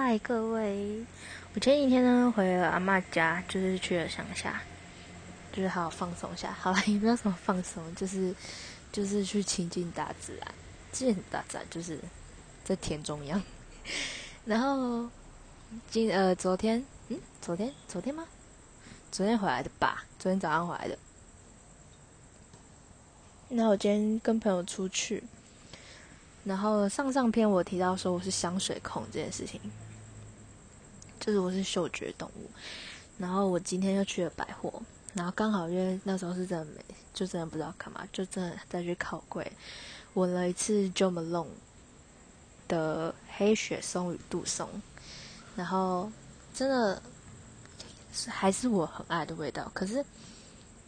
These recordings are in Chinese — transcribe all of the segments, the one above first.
嗨，各位！我前几天呢回了阿妈家，就是去了乡下，就是好好放松一下。好了，也没有什么放松，就是就是去亲近大自然。亲近大自然就是在田中央。然后今呃昨天嗯昨天昨天吗？昨天回来的吧？昨天早上回来的。那我今天跟朋友出去，然后上上篇我提到说我是香水控这件事情。就是我是嗅觉动物，然后我今天又去了百货，然后刚好因为那时候是真的没，就真的不知道干嘛，就真的再去靠柜，闻了一次 Jo Malone 的黑雪松与杜松，然后真的还是我很爱的味道，可是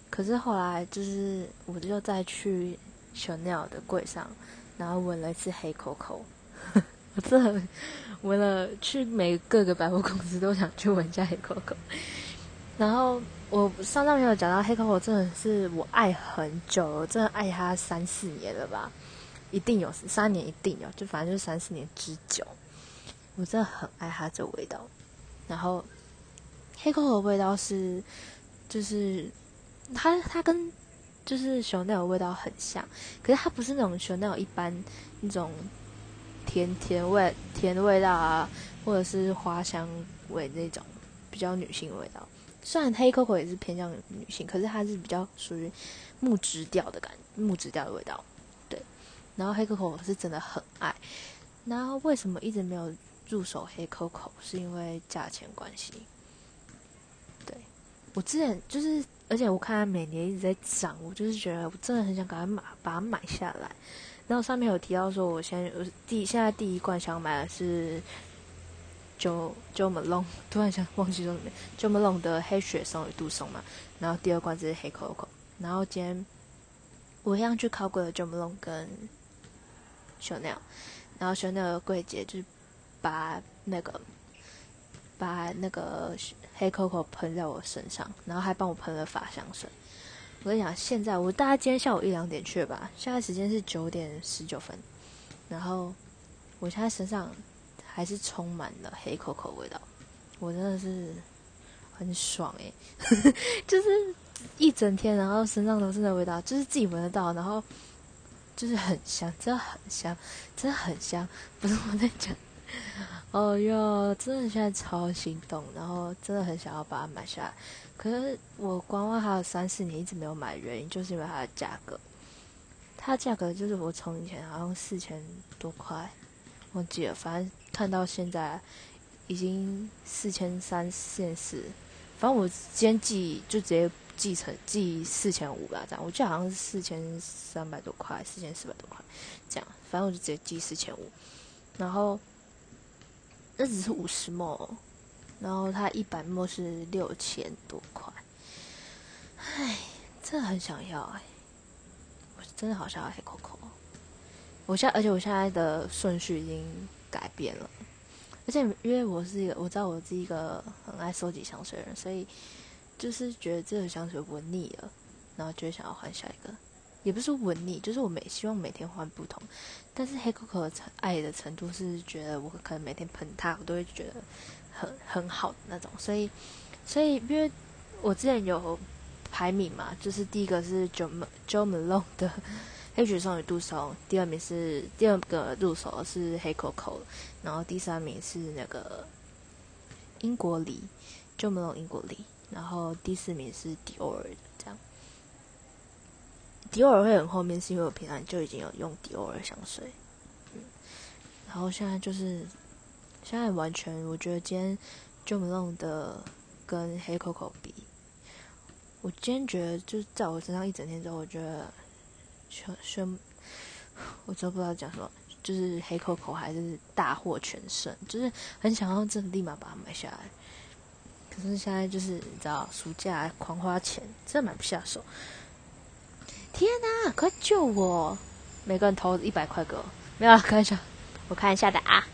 可是后来就是我就再去 Chanel 的柜上，然后闻了一次黑 Coco。我真的闻了，去每各个百货公司都想去闻一下黑 Coco。然后我上上面有讲到黑 Coco，真的是我爱很久了，真的爱它三四年了吧，一定有三年，一定有，就反正就是三四年之久。我真的很爱它这味道。然后黑 Coco 的味道是，就是它它跟就是熊奈的味道很像，可是它不是那种熊奈一般那种。甜甜味、甜的味道啊，或者是花香味那种比较女性的味道。虽然黑 Coco 也是偏向女性，可是它是比较属于木质调的感，木质调的味道。对，然后黑 Coco 我是真的很爱。然后为什么一直没有入手黑 Coco？是因为价钱关系。我之前就是，而且我看它每年一直在涨，我就是觉得我真的很想赶快买，把它买下来。然后上面有提到说，我现在第现在第一罐想买的是 Jo Jo Malone，突然想忘记说什么，Jo Malone 的黑雪松与杜松嘛。然后第二罐是黑 Coco。然后今天我一样去考过了 Jo Malone 跟 Chanel，然后 Chanel 的柜姐就是把那个把那个黑 Coco 喷在我身上，然后还帮我喷了发香水。我跟你讲，现在我大概今天下午一两点去吧，现在时间是九点十九分，然后我现在身上还是充满了黑口口味道，我真的是很爽诶，就是一整天，然后身上都是那味道，就是自己闻得到，然后就是很香，真的很香，真的很香，不是我在讲。哦哟，真的现在超心动，然后真的很想要把它买下来。可是我观望还有三四年，一直没有买，原因就是因为它的价格。它价格就是我从以前好像四千多块，忘记了，反正看到现在已经四千三、四千四。反正我今天记就直接记成记四千五吧，这样。我记得好像是四千三百多块，四千四百多块这样。反正我就直接记四千五，然后。那只是五十墨，然后它一百墨是六千多块，唉，真的很想要哎，我真的好想要黑 Coco。我现在，而且我现在的顺序已经改变了，而且因为我是一个，我知道我是一个很爱收集香水的人，所以就是觉得这个香水闻腻了，然后就想要换下一个。也不是闻腻，就是我每希望每天换不同，但是黑 Coco 爱的程度是觉得我可能每天喷它，我都会觉得很很好的那种。所以，所以因为我之前有排名嘛，就是第一个是 Jo Jo Malone 的黑雪松与杜松，第二名是第二个入手是黑 Coco，然后第三名是那个英国梨 Jo Malone 英国梨，然后第四名是 Dior 这样。迪奥尔会很后面，是因为我平常就已经有用迪奥尔香水，嗯，然后现在就是现在完全，我觉得今天 Jo Malone 的跟黑 Coco 比，我今天觉得就是在我身上一整天之后，我觉得全全，我真不知道讲什么，就是黑 Coco 还是大获全胜，就是很想要真的立马把它买下来，可是现在就是你知道暑假狂花钱，真的买不下手。天哪！快救我！每个人投一百块给我，没有，开玩笑，我看一下的啊。